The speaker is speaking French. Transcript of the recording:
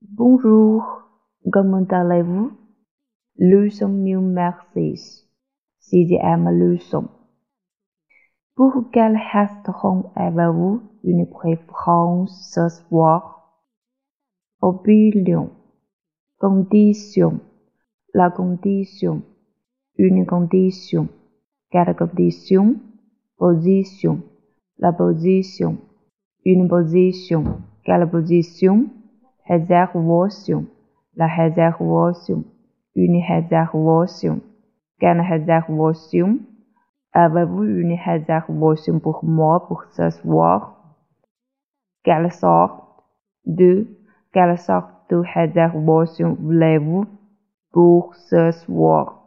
Bonjour, comment allez-vous? Leçon numéro 6. Sixième leçon. Pour quel restaurant avez-vous une préférence ce soir? Opinion. Condition. La condition. Une condition. Quelle condition? Position. La position. Une position. Quelle position? Réservation. La réservation. Une réservation. Quelle réservation? Avez-vous une réservation pour moi pour ce soir? Quelle sorte de, quelle sorte de réservation voulez-vous pour ce soir?